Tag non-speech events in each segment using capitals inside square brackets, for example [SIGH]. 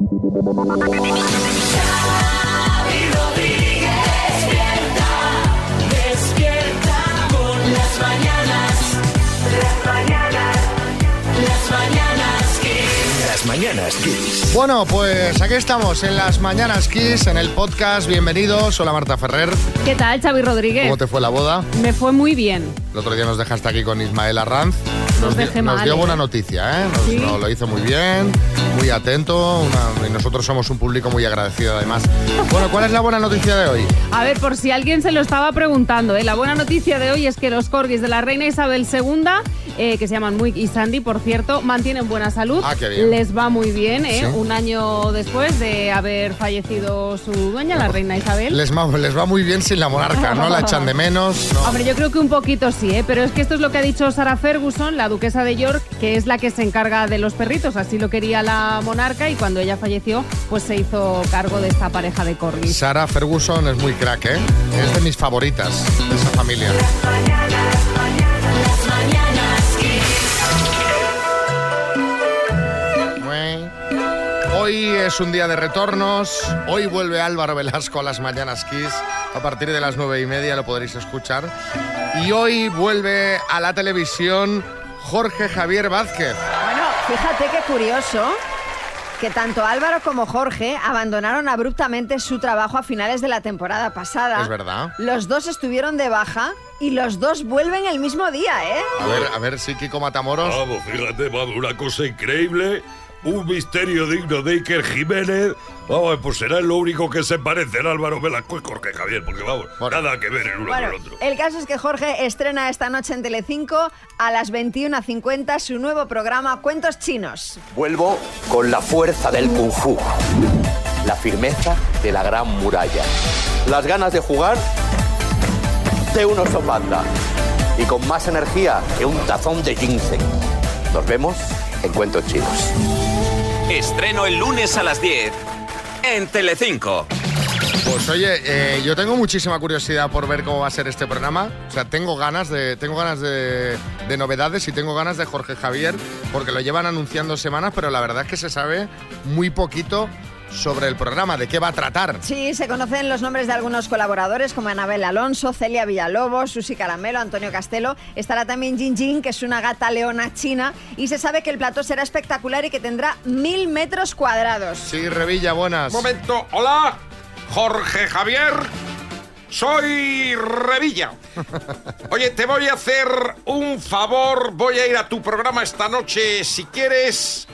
Shut up. Las mañanas Kiss. Bueno, pues aquí estamos en las Mañanas Kiss, en el podcast. Bienvenidos. Hola Marta Ferrer. ¿Qué tal, Xavi Rodríguez? ¿Cómo te fue la boda? Me fue muy bien. El otro día nos dejaste aquí con Ismael Arranz. Nos di- dejé nos mal, dio ¿eh? buena noticia, ¿eh? Nos, ¿Sí? nos lo hizo muy bien, muy atento. una- y nosotros somos un público muy agradecido, además. Bueno, ¿cuál es la buena noticia de hoy? A ver, por si alguien se lo estaba preguntando, ¿eh? la buena noticia de hoy es que los corgis de la reina Isabel II, eh, que se llaman Muik y Sandy, por cierto, mantienen buena salud. Ah, qué bien. Les va muy bien, ¿eh? Sí. Un año después de haber fallecido su dueña, la reina Isabel. Les va, les va muy bien sin la monarca, ¿no? La echan de menos. ¿no? Hombre, yo creo que un poquito sí, ¿eh? pero es que esto es lo que ha dicho Sarah Ferguson, la duquesa de York, que es la que se encarga de los perritos. Así lo quería la monarca y cuando ella falleció, pues se hizo cargo de esta pareja de corgis. Sarah Ferguson es muy crack, ¿eh? Es de mis favoritas de esa familia. Las mañanas. Hoy es un día de retornos. Hoy vuelve Álvaro Velasco a las Mañanas Kiss. A partir de las nueve y media lo podréis escuchar. Y hoy vuelve a la televisión Jorge Javier Vázquez. Bueno, fíjate qué curioso que tanto Álvaro como Jorge abandonaron abruptamente su trabajo a finales de la temporada pasada. Es verdad. Los dos estuvieron de baja y los dos vuelven el mismo día, ¿eh? A ver, a ver si Kiko Matamoros. Vamos, fíjate, vamos, una cosa increíble. Un misterio digno de Iker Jiménez. Vamos, pues será lo único que se parece el Álvaro Velasco y Jorge Javier, porque vamos, Bueno. nada que ver el uno Bueno, con el otro. el caso es que Jorge estrena esta noche en Telecinco a las 21.50 su nuevo programa Cuentos Chinos. Vuelvo con la fuerza del kung fu, la firmeza de la gran muralla, las ganas de jugar de un oso panda y con más energía que un tazón de ginseng. Nos vemos en Cuentos Chinos. Estreno el lunes a las 10 en Telecinco. Pues oye, eh, yo tengo muchísima curiosidad por ver cómo va a ser este programa. O sea, tengo ganas de, tengo ganas de, de novedades y tengo ganas de Jorge Javier, porque lo llevan anunciando semanas, pero la verdad es que se sabe muy poquito sobre el programa, de qué va a tratar. Sí, se conocen los nombres de algunos colaboradores como Anabel Alonso, Celia Villalobos, Susi Caramelo, Antonio Castelo. Estará también Jin Jin, que es una gata leona china. Y se sabe que el plató será espectacular y que tendrá mil metros cuadrados. Sí, Revilla, buenas. momento, hola, Jorge Javier. Soy Revilla. [LAUGHS] Oye, te voy a hacer un favor. Voy a ir a tu programa esta noche si quieres.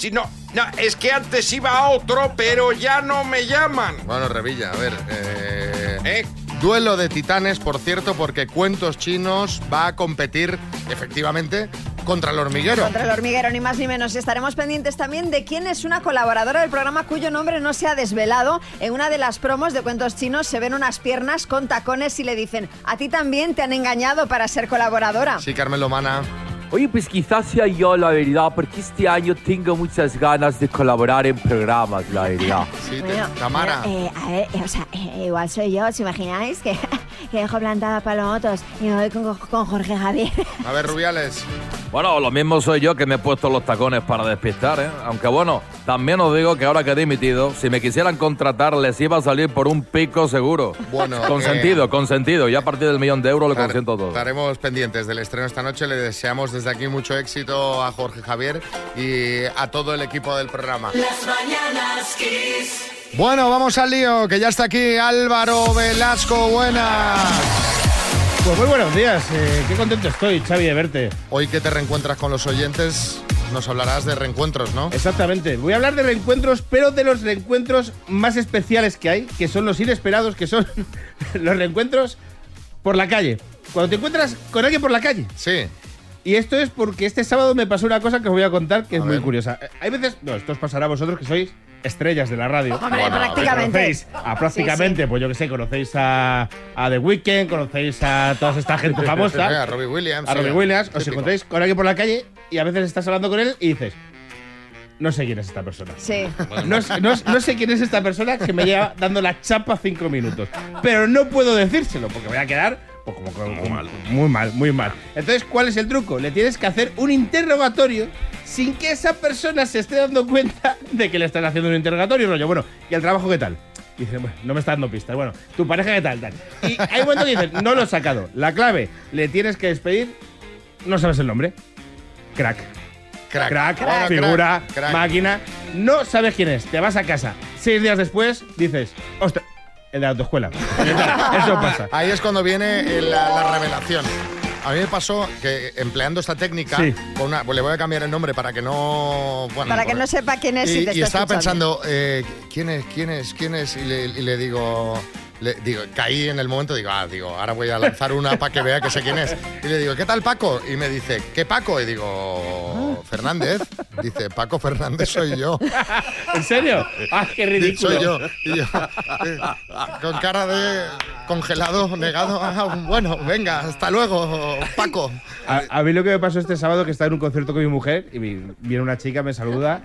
Si no, no, es que antes iba a otro, pero ya no me llaman. Bueno, Revilla, a ver. eh, ¿Eh? Duelo de titanes, por cierto, porque Cuentos Chinos va a competir, efectivamente, contra el hormiguero. Contra el hormiguero, ni más ni menos. Y estaremos pendientes también de quién es una colaboradora del programa cuyo nombre no se ha desvelado. En una de las promos de cuentos chinos se ven unas piernas con tacones y le dicen, a ti también te han engañado para ser colaboradora. Sí, Carmelo Mana. Oye, pues quizás sea yo la verdad, porque este año tengo muchas ganas de colaborar en programas, la verdad. Sí, te- Tamara. eh, a ver, eh, o sea, eh, igual soy yo, ¿os imagináis? Que, [LAUGHS] que dejo plantada palomotos y me voy con, con Jorge Javier. [LAUGHS] A ver, Rubiales. Bueno, lo mismo soy yo que me he puesto los tacones para despistar, ¿eh? Aunque bueno, también os digo que ahora que he dimitido, si me quisieran contratar, les iba a salir por un pico seguro. Bueno, Consentido, eh, consentido. Y a partir del millón de euros lo consiento todo. Estaremos pendientes del estreno esta noche. Le deseamos desde aquí mucho éxito a Jorge Javier y a todo el equipo del programa. Las mañanas Kiss. Bueno, vamos al lío, que ya está aquí Álvaro Velasco. Buenas. Pues muy buenos días, eh, qué contento estoy, Xavi, de verte. Hoy que te reencuentras con los oyentes, nos hablarás de reencuentros, ¿no? Exactamente, voy a hablar de reencuentros, pero de los reencuentros más especiales que hay, que son los inesperados, que son [LAUGHS] los reencuentros por la calle. Cuando te encuentras con alguien por la calle. Sí. Y esto es porque este sábado me pasó una cosa que os voy a contar que es muy curiosa. Eh, Hay veces, no, esto os pasará a vosotros que sois estrellas de la radio. Hombre, Bueno, prácticamente. Conocéis a prácticamente, pues yo que sé, conocéis a, a The Weeknd, conocéis a toda esta gente [LAUGHS] famosa. A Robbie Williams. a Robbie Williams, os típico. encontráis con alguien por la calle y a veces estás hablando con él y dices, no sé quién es esta persona. Sí. [LAUGHS] No, sé- no- no sé quién es esta persona que me lleva dando la chapa cinco minutos. Pero no puedo decírselo porque voy a quedar pues, como, como- Muy mal. Muy mal, muy mal. Entonces, ¿cuál es el truco? Le tienes que hacer un interrogatorio sin que esa persona se esté dando cuenta de que le están haciendo un interrogatorio, rollo. Bueno, ¿y el trabajo qué tal? Y dice, bueno, no me está dando pistas. Bueno, ¿tu pareja qué tal? tal. Y hay un momento que dices, no lo he sacado. La clave, le tienes que despedir, no sabes el nombre. Crack. Crack. Crack, figura, crack. máquina. No sabes quién es. Te vas a casa. Seis días después dices, ostras, el de la autoescuela. Eso pasa. Ahí es cuando viene eh, la, la revelación. A mí me pasó que empleando esta técnica, Sí. con una- pues le voy a cambiar el nombre para que no. bueno, Para que pues- no sepa quién es y, y te y está estaba escuchando. pensando, eh, ¿quién es? ¿Quién es? ¿Quién es? Y le, y le digo, le digo, caí en el momento, digo, ah, digo, ahora voy a lanzar una para que vea que sé quién es. Y le digo, ¿qué tal Paco? Y me dice, ¿qué Paco? Y digo, Fernández. Dice, Paco Fernández soy yo. ¿En serio? ¡Ah, qué ridículo! Soy yo. Y yo, eh, con cara de congelado, negado. Ah, bueno, venga, hasta luego, Paco. A, a mí lo que me pasó este sábado que estaba en un concierto con mi mujer y vi- viene una chica, me saluda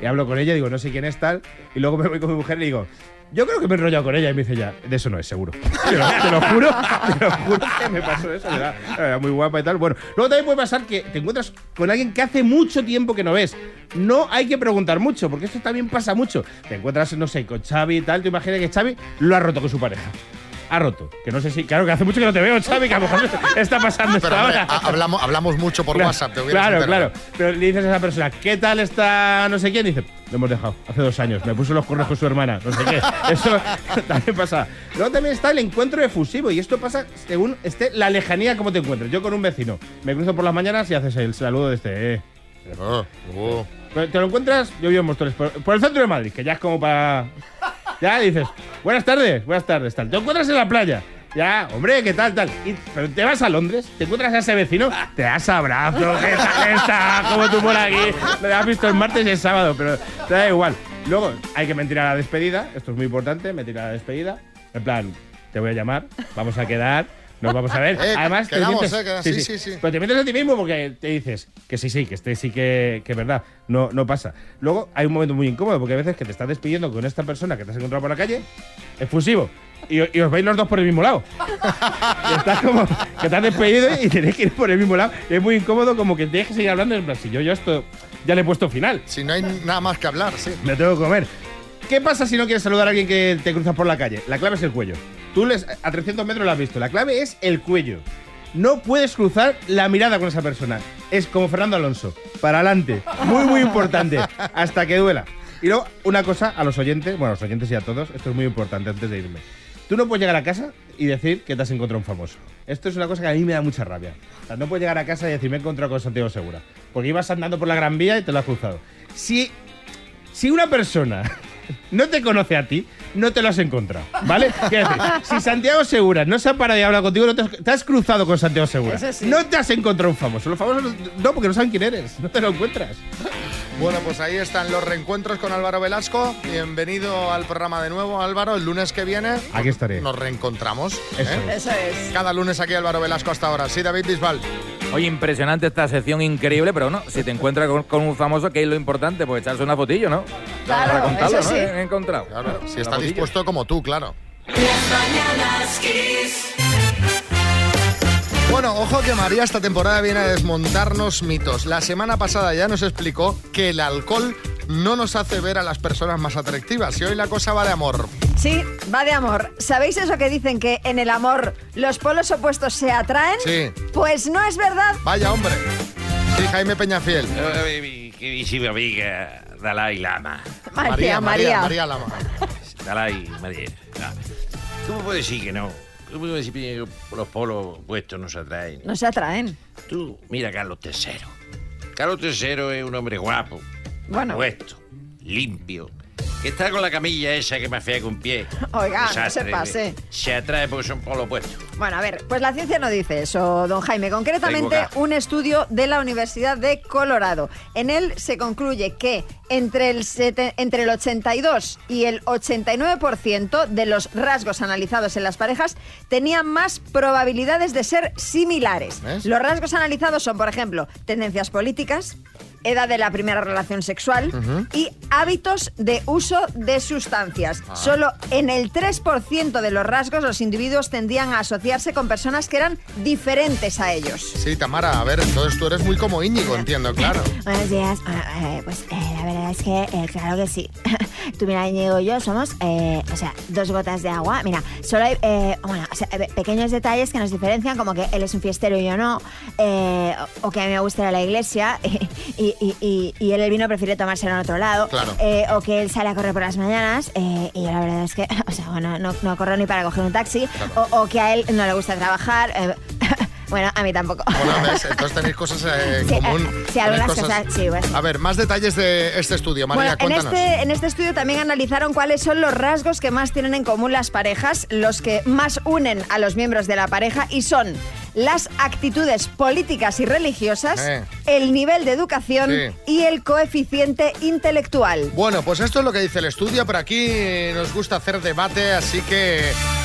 y hablo con ella, digo, no sé quién es tal, y luego me voy con mi mujer y digo, yo creo que me he enrollado con ella y me dice ya, de eso no es seguro. Te lo, te lo juro, te lo juro que me pasó eso, era, era muy guapa y tal. Bueno, luego también puede pasar que te encuentras con alguien que hace mucho tiempo que no ves. No hay que preguntar mucho, porque esto también pasa mucho. Te encuentras, no sé, con Xavi y tal, te imaginas que Xavi lo ha roto con su pareja. Ha roto. Que no sé si. Claro, que hace mucho que no te veo, Xavi, que a lo mejor [LAUGHS] está pasando Pero esta hombre, hora. ha- hablamos, hablamos mucho por Claro, WhatsApp. Te hubieras claro, enterado. claro. Pero le dices a esa persona, ¿qué tal está no sé quién? Dice, lo hemos dejado hace dos años. Me puso los cuernos con su hermana, no sé qué. [LAUGHS] Eso también pasa. Luego también está el encuentro efusivo. Y esto pasa según esté la lejanía como te encuentres. Yo con un vecino me cruzo por las mañanas y haces el saludo de este, eh. Oh, oh. Te lo encuentras, yo vivo en Móstoles, por, por el centro de Madrid, que ya es como para. Ya dices, buenas tardes, buenas tardes, tal. Te encuentras en la playa. Ya, hombre, ¿qué tal, tal? Te vas a Londres, te encuentras a ese vecino, te das abrazo, ¿qué tal está? Como tú por aquí. Lo has visto el martes y el sábado, pero te da igual. Luego, hay que mentir a la despedida, esto es muy importante, mentir a la despedida. En plan, te voy a llamar, vamos a quedar, nos vamos a ver. Eh, Además, te quedamos, mientes- eh. Sí, sí, sí. pero te metes a ti mismo porque te dices que sí, sí, que este sí que, que es verdad. No, no pasa. Luego hay un momento muy incómodo porque a veces que te estás despidiendo con esta persona que te has encontrado por la calle, efusivo. Y, y os veis los dos por el mismo lado. [LAUGHS] Y estás como que te has despedido y tenéis que ir por el mismo lado. Y es muy incómodo como que tienes que seguir hablando. En plan, si yo ya esto ya le he puesto final. Si no hay nada más que hablar, sí. Me tengo que comer. ¿Qué pasa si no quieres saludar a alguien que te cruzas por la calle? La clave es el cuello. A 300 metros lo has visto. La clave es el cuello. No puedes cruzar la mirada con esa persona. Es como Fernando Alonso. Para adelante. Muy, muy importante. Hasta que duela. Y luego, una cosa a los oyentes, bueno, a los oyentes y a todos, esto es muy importante antes de irme. Tú no puedes llegar a casa y decir que te has encontrado un famoso. Esto es una cosa que a mí me da mucha rabia. O sea, no puedes llegar a casa y decir me he encontrado con Santiago Segura. Porque ibas andando por la Gran Vía y te lo has cruzado. Si si una persona no te conoce a ti, no te lo has encontrado, ¿vale? [LAUGHS] Quiero decir, si Santiago Segura no se ha parado y habla contigo, no te, has, te has cruzado con Santiago Segura. Sí. No te has encontrado un famoso. Los famosos no, porque no saben quién eres. No te lo encuentras. Bueno, pues ahí están los reencuentros con Álvaro Velasco. Bienvenido al programa de nuevo, Álvaro. El lunes que viene Aquí estaré. nos reencontramos. Eso ¿eh? Eso es. Cada lunes aquí Álvaro Velasco hasta ahora. Sí, David Bisbal. Oye, impresionante esta sección, increíble, pero no, si te encuentras con, con un famoso, ¿qué es lo importante? Pues echarse una fotillo, ¿no? Claro, Para contarlo, eso ¿no? sí. He encontrado. Claro, si está fotillo. dispuesto como tú, claro. Bueno, ojo que María esta temporada viene a desmontarnos mitos. La semana pasada ya nos explicó que el alcohol no nos hace ver a las personas más atractivas. Y hoy la cosa va de amor. Sí, va de amor. ¿Sabéis eso que dicen que en el amor los polos opuestos se atraen? Sí. Pues no es verdad. Vaya hombre. Sí, Jaime Peñafiel. Eh, Mi queridísima amiga Dalai Lama. María, María. María, María Lama. [LAUGHS] Dalai María. Ah. ¿Cómo puedes decir que no? ¿Cómo puedes decir que los polos puestos no se atraen? No se atraen. Tú, mira a Carlos III. Carlos III es un hombre guapo, Bueno, puesto, limpio, que está con la camilla esa que me fea con pie. Oiga, no se pase. Se atrae porque son polos opuestos. Bueno, a ver, pues la ciencia no dice eso, don Jaime. Concretamente, un estudio de la Universidad de Colorado. En él se concluye que entre el, sete- entre el 82 y el 89% de los rasgos analizados en las parejas tenían más probabilidades de ser similares. ¿Ves? Los rasgos analizados son, por ejemplo, tendencias políticas, edad de la primera relación sexual y hábitos de uso de sustancias. Ah. Solo en el 3% de los rasgos los individuos tendían a asociarse con personas que eran diferentes a ellos. Sí, Tamara, a ver, entonces tú eres muy como Íñigo, entiendo, claro. [LAUGHS] Buenos días. Ah, eh, pues eh, la verdad es que, eh, claro que sí. [LAUGHS] Tú, mira, Íñigo y yo somos, eh, o sea, dos gotas de agua. Mira, solo hay, eh, bueno, o sea, eh, pequeños detalles que nos diferencian, como que él es un fiestero y yo no, eh, o, que a mí me gusta ir a la iglesia [LAUGHS] y, y- y- y él el vino prefiere tomárselo en otro lado. Claro. Eh, o que él sale a correr por las mañanas y yo la verdad es que, [LAUGHS] o sea, bueno, no, no corro ni para coger un taxi. O, o que a él no le gusta trabajar. Bueno, a mí tampoco. Bueno, ¿ves? Entonces tenéis cosas eh, en Sí, común. eh, sí, algunas cosas, sí, bueno. A ver, más detalles de este estudio, María, Bueno, en este, en este estudio también analizaron cuáles son los rasgos que más tienen en común las parejas, los que más unen a los miembros de la pareja y son las actitudes políticas y religiosas, Eh. el nivel de educación Sí. y el coeficiente intelectual. Bueno, pues esto es lo que dice el estudio, pero aquí nos gusta hacer debate, así que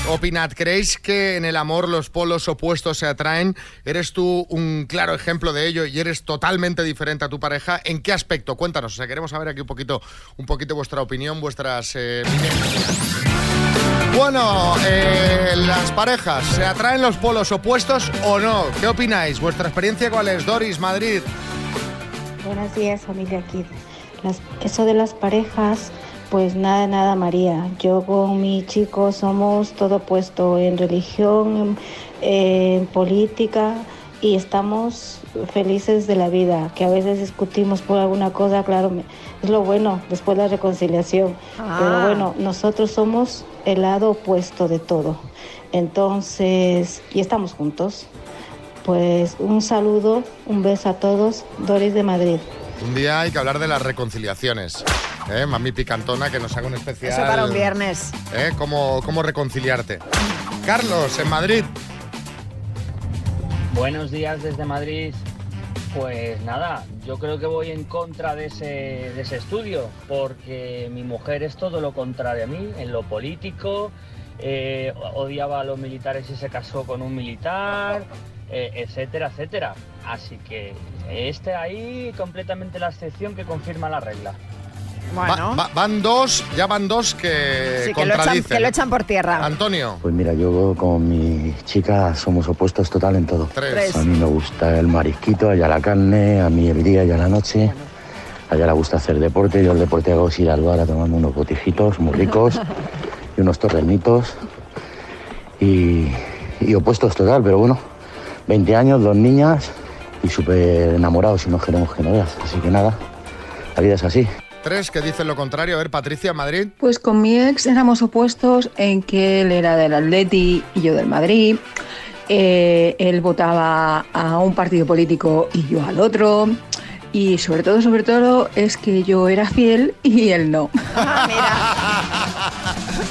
opinad, ¿creéis que en el amor los polos opuestos se atraen? ¿Eres tú un claro ejemplo de ello y eres totalmente diferente a tu pareja? ¿En qué aspecto? Cuéntanos, o sea, queremos saber aquí un poquito, un poquito vuestra opinión, vuestras... eh, bueno, eh, las parejas, ¿se atraen los polos opuestos o no? ¿Qué opináis? ¿Vuestra experiencia cuál es? Doris, Madrid. Buenos días, familia Kid. Eso de las parejas, pues nada, nada, María. Yo con mi chico somos todo opuesto en religión, en política y estamos felices de la vida. Que a veces discutimos por alguna cosa, claro, es lo bueno después de la reconciliación. Ah. Pero bueno, nosotros somos el lado opuesto de todo. Entonces, y estamos juntos. Pues un saludo, un beso a todos. Doris de Madrid. Un día hay que hablar de las reconciliaciones. ¿eh? Mami Picantona, que nos haga un especial. Eso para un viernes. ¿eh? ¿Cómo, ¿Cómo reconciliarte? Carlos, en Madrid. Buenos días desde Madrid. Pues nada, yo creo que voy en contra de ese, estudio, porque mi mujer es todo lo contrario a mí, en lo político, eh, odiaba a los militares y se casó con un militar, eh, etcétera, etcétera. Así que este ahí completamente la excepción que confirma la regla. Va- va- van dos, ya van dos que Sí, que lo, echan, contradicen. que lo echan por tierra. Antonio. Pues mira, yo con mi chica somos opuestos total en todo. Tres. A mí me gusta el marisquito, a ella la carne, a mí el día, a ella la noche. A ella le gusta hacer deporte, yo el deporte hago es ir al bar a tomarme unos botijitos muy ricos [LAUGHS] y unos torrenitos. Y, y opuestos total, pero bueno, 20 años, dos niñas y súper enamorados y nos queremos que no veas. Así que nada, la vida es así. Tres que dicen lo contrario. A ver, Patricia, Madrid. Pues con mi ex éramos opuestos en que él era del Atleti y yo del Madrid. Eh, él votaba a un partido político y yo al otro. Y sobre todo, sobre todo, es que yo era fiel y él no. [LAUGHS]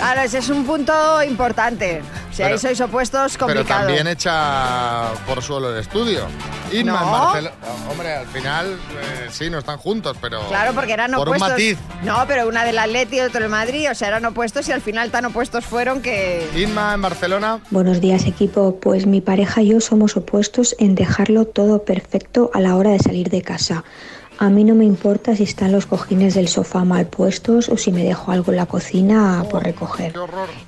Claro, ese es un punto importante. Si ahí Pero- sois opuestos, Pero complicado. también echa por suelo el estudio. Inma en No. Barcelona. Hombre, al final eh, sí, no están juntos, pero. Claro, porque eran por opuestos. un matiz. No, pero una del Atleti y otro del Madrid, o sea, eran opuestos y al final tan opuestos fueron que... Inma en Barcelona. Buenos días equipo, pues mi pareja y yo somos opuestos en dejarlo todo perfecto a la hora de salir de casa. A mí no me importa si están los cojines del sofá mal puestos o si me dejo algo en la cocina por recoger.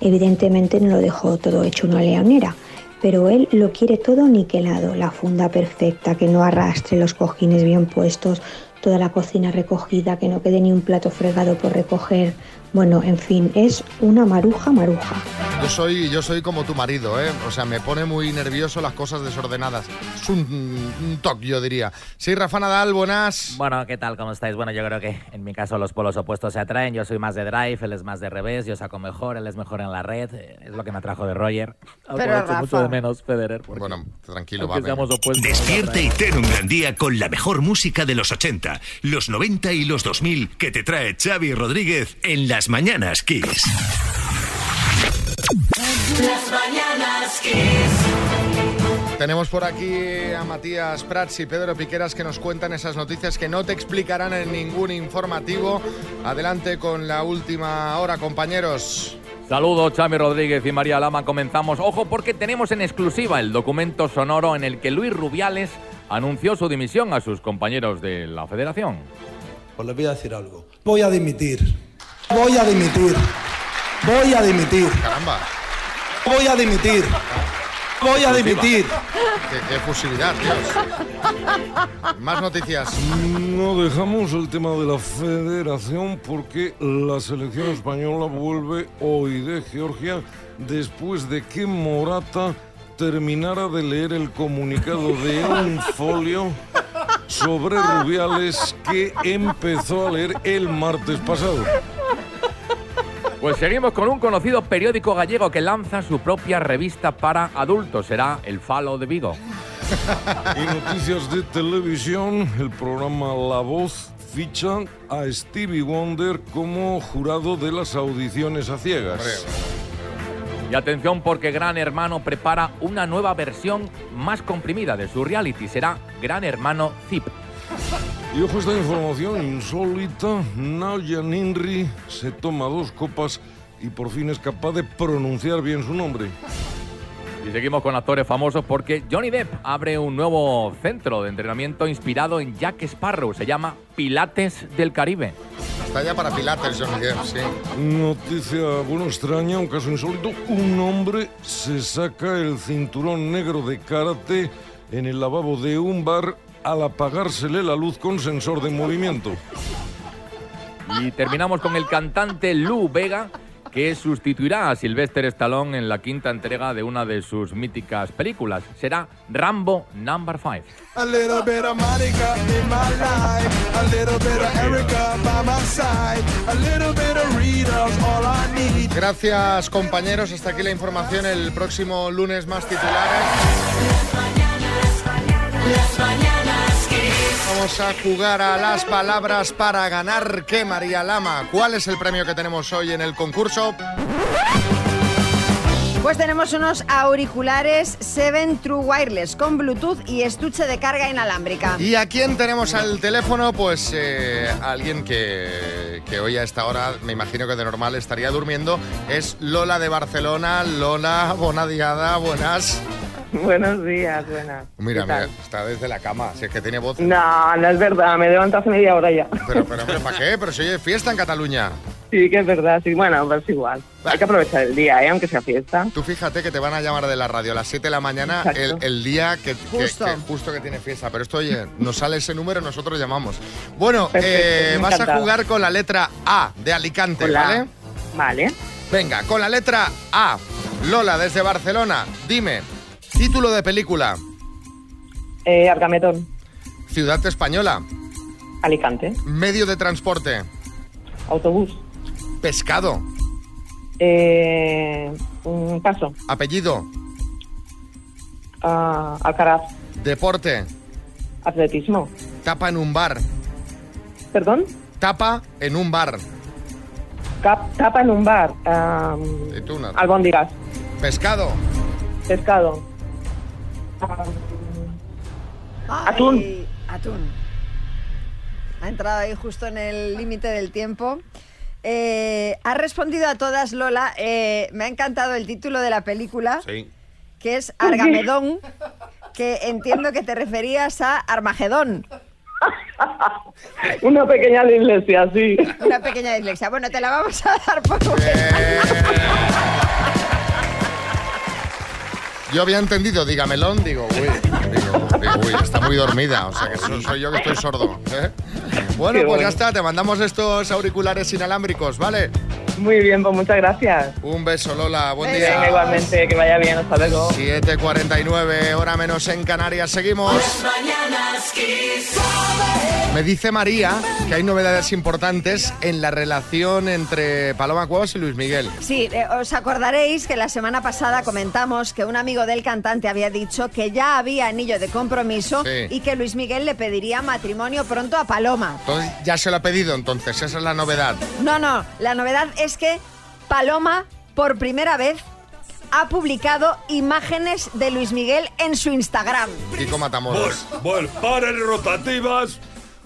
Evidentemente no lo dejo todo hecho una leonera, pero él lo quiere todo niquelado, la funda perfecta, que no arrastre los cojines bien puestos, toda la cocina recogida, que no quede ni un plato fregado por recoger. Bueno, en fin, es una maruja maruja. Yo soy, yo soy como tu marido, ¿eh? O sea, me pone muy nervioso las cosas desordenadas. Es un, un toque, yo diría. Sí, Rafa Nadal, buenas. Bueno, ¿qué tal? ¿Cómo estáis? Bueno, yo creo que en mi caso los polos opuestos se atraen. Yo soy más de drive, él es más de revés. Yo saco mejor, él es mejor en la red. eh, Es lo que me atrajo de Roger. Aunque Pero, lo echo mucho Rafa. de menos Federer. porque Bueno, tranquilo, va. opuestos, Despierta y ten un gran día con la mejor música de los 80, los 90 y los 2000 que te trae Xavi Rodríguez en las mañanas Kiss. Las mañanas Kiss. Tenemos por aquí a Matías Prats y Pedro Piqueras que nos cuentan esas noticias que no te explicarán en ningún informativo. Adelante con la última hora, compañeros. Saludos, Chami Rodríguez y María Lama. Comenzamos. Ojo, porque tenemos en exclusiva el documento sonoro en el que Luis Rubiales anunció su dimisión a sus compañeros de la federación. Pues les voy a decir algo. Voy a dimitir. Voy a dimitir. Voy a dimitir. Caramba. Voy a dimitir. Voy a dimitir. Qué, qué efusividad, Dios. Más noticias. No dejamos el tema de la federación porque la selección española vuelve hoy de Georgia después de que Morata terminara de leer el comunicado de un folio sobre Rubiales que empezó a leer el martes pasado. Pues seguimos con un conocido periódico gallego que lanza su propia revista para adultos. Será El Falo de Vigo. Y noticias de televisión, el programa La Voz ficha a Stevie Wonder como jurado de las audiciones a ciegas. Y atención porque Gran Hermano prepara una nueva versión más comprimida de su reality. Será Gran Hermano Zip. Y ojo esta información insólita, Naya Ninri se toma dos copas y por fin es capaz de pronunciar bien su nombre. Y seguimos con actores famosos porque Johnny Depp abre un nuevo centro de entrenamiento inspirado en Jack Sparrow. Se llama Pilates del Caribe. Está ya para Pilates, Johnny Depp, sí. Noticia, bueno, extraña, un caso insólito. Un hombre se saca el cinturón negro de karate en el lavabo de un bar al apagársele la luz con sensor de movimiento. Y terminamos con el cantante Lou Vega, que sustituirá a Sylvester Stallone en la quinta entrega de una de sus míticas películas. Será Rambo Number 5. A little bit of Monica in my life. A little bit of Erica by my side. A little bit of Rita's all I need. Gracias, compañeros. Hasta aquí la información. El próximo lunes más titulares. Las mañanas Kiss. Vamos a jugar a las palabras para ganar. ¿Qué, María Lama? ¿Cuál es el premio que tenemos hoy en el concurso? Pues tenemos unos auriculares 7 True Wireless con Bluetooth y estuche de carga inalámbrica. ¿Y a quién tenemos al teléfono? Pues eh, alguien que, que hoy a esta hora, me imagino que de normal estaría durmiendo, es Lola de Barcelona. Lola, buena diada, buenas. [LAUGHS] Buenos días, buenas. Mira, mira, está desde la cama, si es que tiene voz. No, no es verdad, me levanto hace media hora ya. Pero, [LAUGHS] pero, hombre, ¿para qué? Pero si hoy es fiesta en Cataluña. Sí, que es verdad, sí. Bueno, pues igual. Hay que aprovechar el día, ¿eh? aunque sea fiesta. Tú fíjate que te van a llamar de la radio a las 7 de la mañana el, día que Justo. que justo que tiene fiesta. Pero esto, oye, nos sale ese número, nosotros llamamos. Bueno, Perfecto, eh, vas a jugar con la letra A de Alicante, ¿vale? Vale. Venga, con la letra A. Lola, desde Barcelona, dime, título de película, Eh, Argametón, ciudad española, Alicante, medio de transporte, autobús, pescado, eh, un paso, apellido, ah, Alcaraz, deporte, atletismo, tapa en un bar, perdón, tapa en un bar, Cap- tapa en un bar, nada. albóndigas, pescado, pescado, ah, atún, Ay, Atún. Ha entrado ahí justo en el límite del tiempo. Eh, ha respondido a todas, Lola. Eh, me ha encantado el título de la película, Sí. que es Argamedón, que entiendo que te referías a Armagedón. [LAUGHS] una pequeña iglesia, sí. Una pequeña dislexia. Bueno, te la vamos a dar por. Yo había entendido, dígamelón, digo, uy, [LAUGHS] uy, está muy dormida, o sea que so- soy yo que estoy sordo. ¿eh? Bueno, Qué pues ya bueno. está, te mandamos estos auriculares inalámbricos, ¿vale? Muy bien, pues muchas gracias. Un beso, Lola, buen Venga, día. igualmente, que vaya bien, hasta luego. 7.49, hora menos en Canarias, seguimos. Me dice María que hay novedades importantes en la relación entre Paloma Cuevas y Luis Miguel. Sí, eh, os acordaréis que la semana pasada comentamos que un amigo del cantante había dicho que ya había anillo de compromiso Sí. y que Luis Miguel le pediría matrimonio pronto a Paloma. Entonces ya se lo ha pedido entonces, esa es la novedad. No, no, la novedad es que Paloma por primera vez ha publicado imágenes de Luis Miguel en su Instagram. Kiko Matamoros. Bueno, bueno, paren rotativas,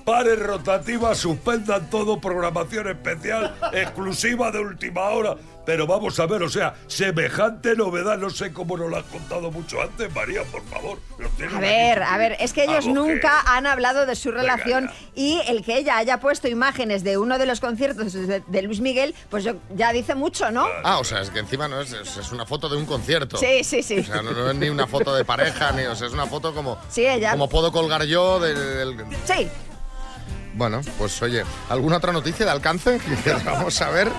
paren rotativas, suspendan todo, programación especial, [LAUGHS] exclusiva de última hora. Pero vamos a ver, o sea, semejante novedad, no sé cómo nos lo has contado mucho antes, María, por favor. A aquí. ver, a ver, es que ellos nunca han hablado de su relación y el que ella haya puesto imágenes de uno de los conciertos de, de Luis Miguel, pues yo- ya dice mucho, ¿no? Ah, o sea, es que encima no es, es, es una foto de un concierto. Sí, sí, sí. O sea, no, no es ni una foto de pareja, ni, o sea, es una foto como, Sí, ella. como puedo colgar yo del, del- Sí. Bueno, pues oye, ¿alguna otra noticia de alcance [LAUGHS] que vamos a ver?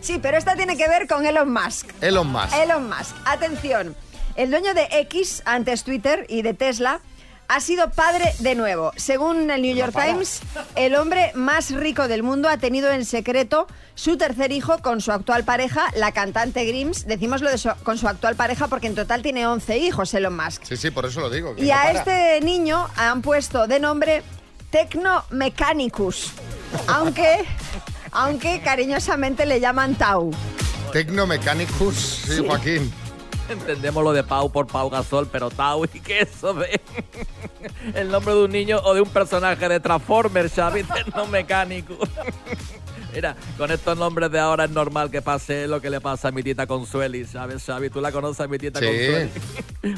Sí, pero esta tiene que ver con Elon Musk. Elon Musk. Elon Musk, atención. El dueño de X, antes Twitter, y de Tesla, ha sido padre de nuevo. Según el New York. Times, el hombre más rico del mundo ha tenido en secreto su tercer hijo con su actual pareja, la cantante Grims. Decimos lo de su- con su actual pareja porque en total tiene 11 hijos Elon Musk. Sí, sí, por eso lo digo. Y no a para. este niño han puesto de nombre Tecno Mechanicus, aunque, aunque cariñosamente le llaman Tau. Tecnomechanicus, sí, Joaquín. Entendemos lo de Pau por Pau Gasol, pero Tau y que eso de el nombre de un niño o de un personaje de Transformers, Xavi, [LAUGHS] no mecánico. Mira, con estos nombres de ahora es normal que pase lo que le pasa a mi tita Consueli, ¿sabes, Xavi? ¿Tú la conoces a mi tita Sí. Consueli?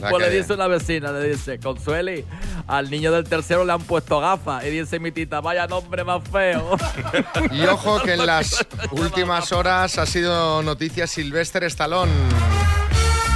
La [LAUGHS] Pues le dice una vecina, le dice, Consueli, al niño del tercero le han puesto gafas. Y dice mi tita, vaya nombre más feo. Y ojo que en [LAUGHS] las [LAUGHS] últimas horas ha sido noticia Sylvester Stallone.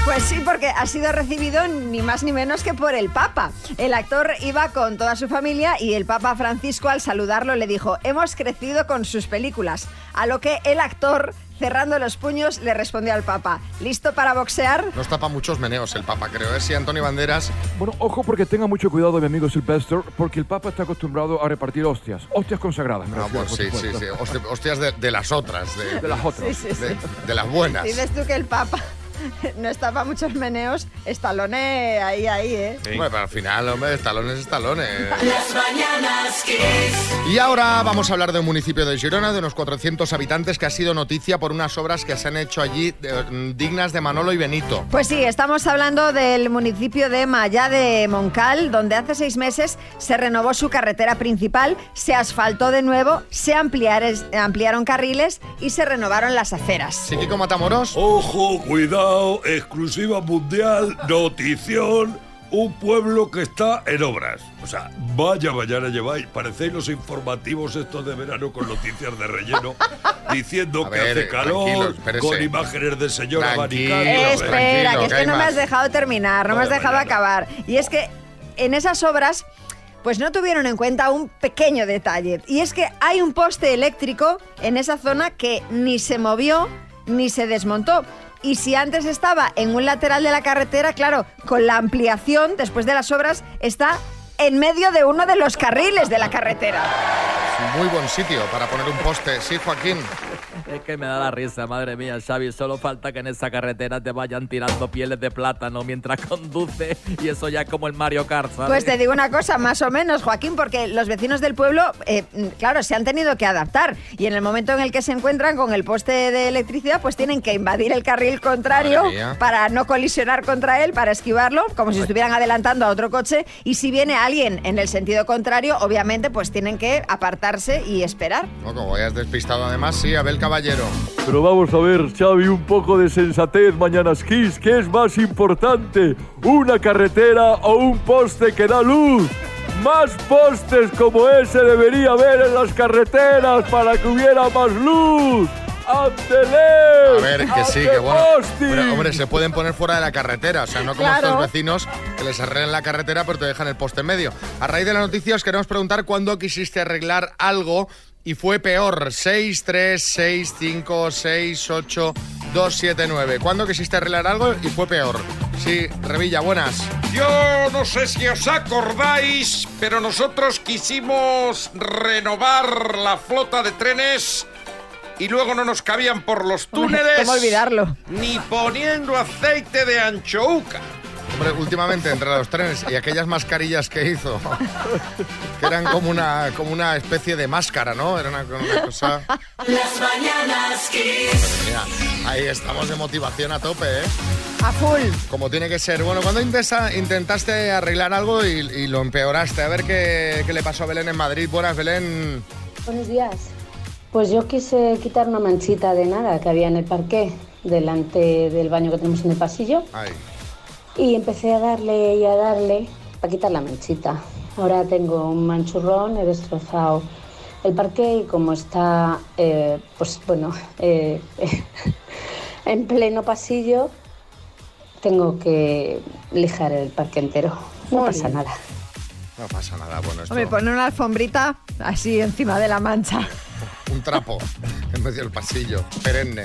Pues sí, porque ha sido recibido ni más ni menos que por el Papa. El actor iba con toda su familia y el Papa Francisco al saludarlo le dijo, hemos crecido con sus películas. A lo que el actor, cerrando los puños, le respondió al Papa, ¿listo para boxear? Nos tapa muchos meneos el Papa, creo. ¿eh? Sí, Antonio Banderas. Bueno, ojo porque tenga mucho cuidado mi amigo Sylvester, porque el Papa está acostumbrado a repartir hostias. Hostias consagradas, me Ah, refiero, pues por sí, sí, Hostias de, de las otras. De, De las otras. Sí, sí, sí. De, de las buenas. Dices tú que el Papa [LAUGHS] no está para muchos meneos, estalone ahí, ahí, ¿eh? Bueno, pero al final, hombre, estalones, estalones. Las mañanas Kiss. Y ahora vamos a hablar de un municipio de Girona de unos 400 habitantes que ha sido noticia por unas obras que se han hecho allí eh, dignas de Manolo y Benito. Pues sí, estamos hablando del municipio de Maya de Moncal, donde hace seis meses se renovó su carretera principal, se asfaltó de nuevo, se ampliaron carriles y se renovaron las aceras. Sí, Kiko Matamoros. Ojo, cuidado, exclusiva mundial, notición. Un pueblo que está en obras. O sea, vaya mañana lleváis. Parecéis los informativos estos de verano con noticias de relleno, [LAUGHS] diciendo que hace calor, con imágenes de señora Tranquilo, abanicando. Eh, espera, que es que no me has dejado terminar, no me has dejado mañana. acabar. Y es que en esas obras, pues no tuvieron en cuenta un pequeño detalle. Y es que hay un poste eléctrico en esa zona que ni se movió ni se desmontó. Y si antes estaba en un lateral de la carretera, claro, con la ampliación, después de las obras, está en medio de uno de los carriles de la carretera. Muy buen sitio para poner un poste. Sí, Joaquín. Es que me da la risa, madre mía, Xavi. Solo falta que en esa carretera te vayan tirando pieles de plátano mientras [LAUGHS] conduce y eso ya es como el Mario Kart, ¿sabes? Pues te digo una cosa, más o menos, Joaquín, porque los vecinos del pueblo, eh, claro, se han tenido que adaptar y en el momento en el que se encuentran con el poste de electricidad, pues tienen que invadir el carril contrario para no colisionar contra él, para esquivarlo, como si estuvieran adelantando a otro coche. Y si viene alguien en el sentido contrario, obviamente, pues tienen que apartarse y esperar. No, como vayas despistado además, sí, Abel Caballero. Pero vamos a ver, Xavi, un poco de sensatez, Mañanas Kiss. ¿Qué es más importante? ¿Una carretera o un poste que da luz? Más postes como ese debería haber en las carreteras para que hubiera más luz. ¡Ándele! A ver, que sí, que bueno. Pero, hombre, se pueden poner fuera de la carretera. O sea, no como Claro. estos vecinos que les arreglan la carretera pero te dejan el poste en medio. A raíz de la noticia os queremos preguntar cuándo quisiste arreglar algo y fue peor. 6, 3, 6, 5, 6, 8, 2, 7, 9. ¿Cuándo quisiste arreglar algo y fue peor? Sí, Revilla, buenas. Yo no sé si os acordáis, pero nosotros quisimos renovar la flota de trenes y luego no nos cabían por los [LAUGHS] túneles. ¿Cómo olvidarlo? Ni poniendo aceite de anchouca. Hombre, últimamente entre los trenes y aquellas mascarillas que hizo, [LAUGHS] que eran como una, como una especie de máscara, ¿no? Era una, una cosa... Las mañanas Kiss. Mira, Ahí estamos de motivación a tope, ¿eh? A full. Como tiene que ser. Bueno, cuando intenta- intentaste arreglar algo y, y lo empeoraste? A ver qué, qué le pasó a Belén en Madrid. Buenas, Belén. Buenos días. Pues yo quise quitar una manchita de nada que había en el parqué delante del baño que tenemos en el pasillo Ay. Y empecé a darle y a darle para quitar la manchita. Ahora tengo un manchurrón, he destrozado el parqué y como está, eh, pues bueno, eh, [LAUGHS] en pleno pasillo, tengo que lijar el parque entero. No Muy pasa bien. nada. No pasa nada, bueno, esto, Hombre, pone una alfombrita así encima de la mancha. [LAUGHS] un trapo en medio del pasillo, perenne.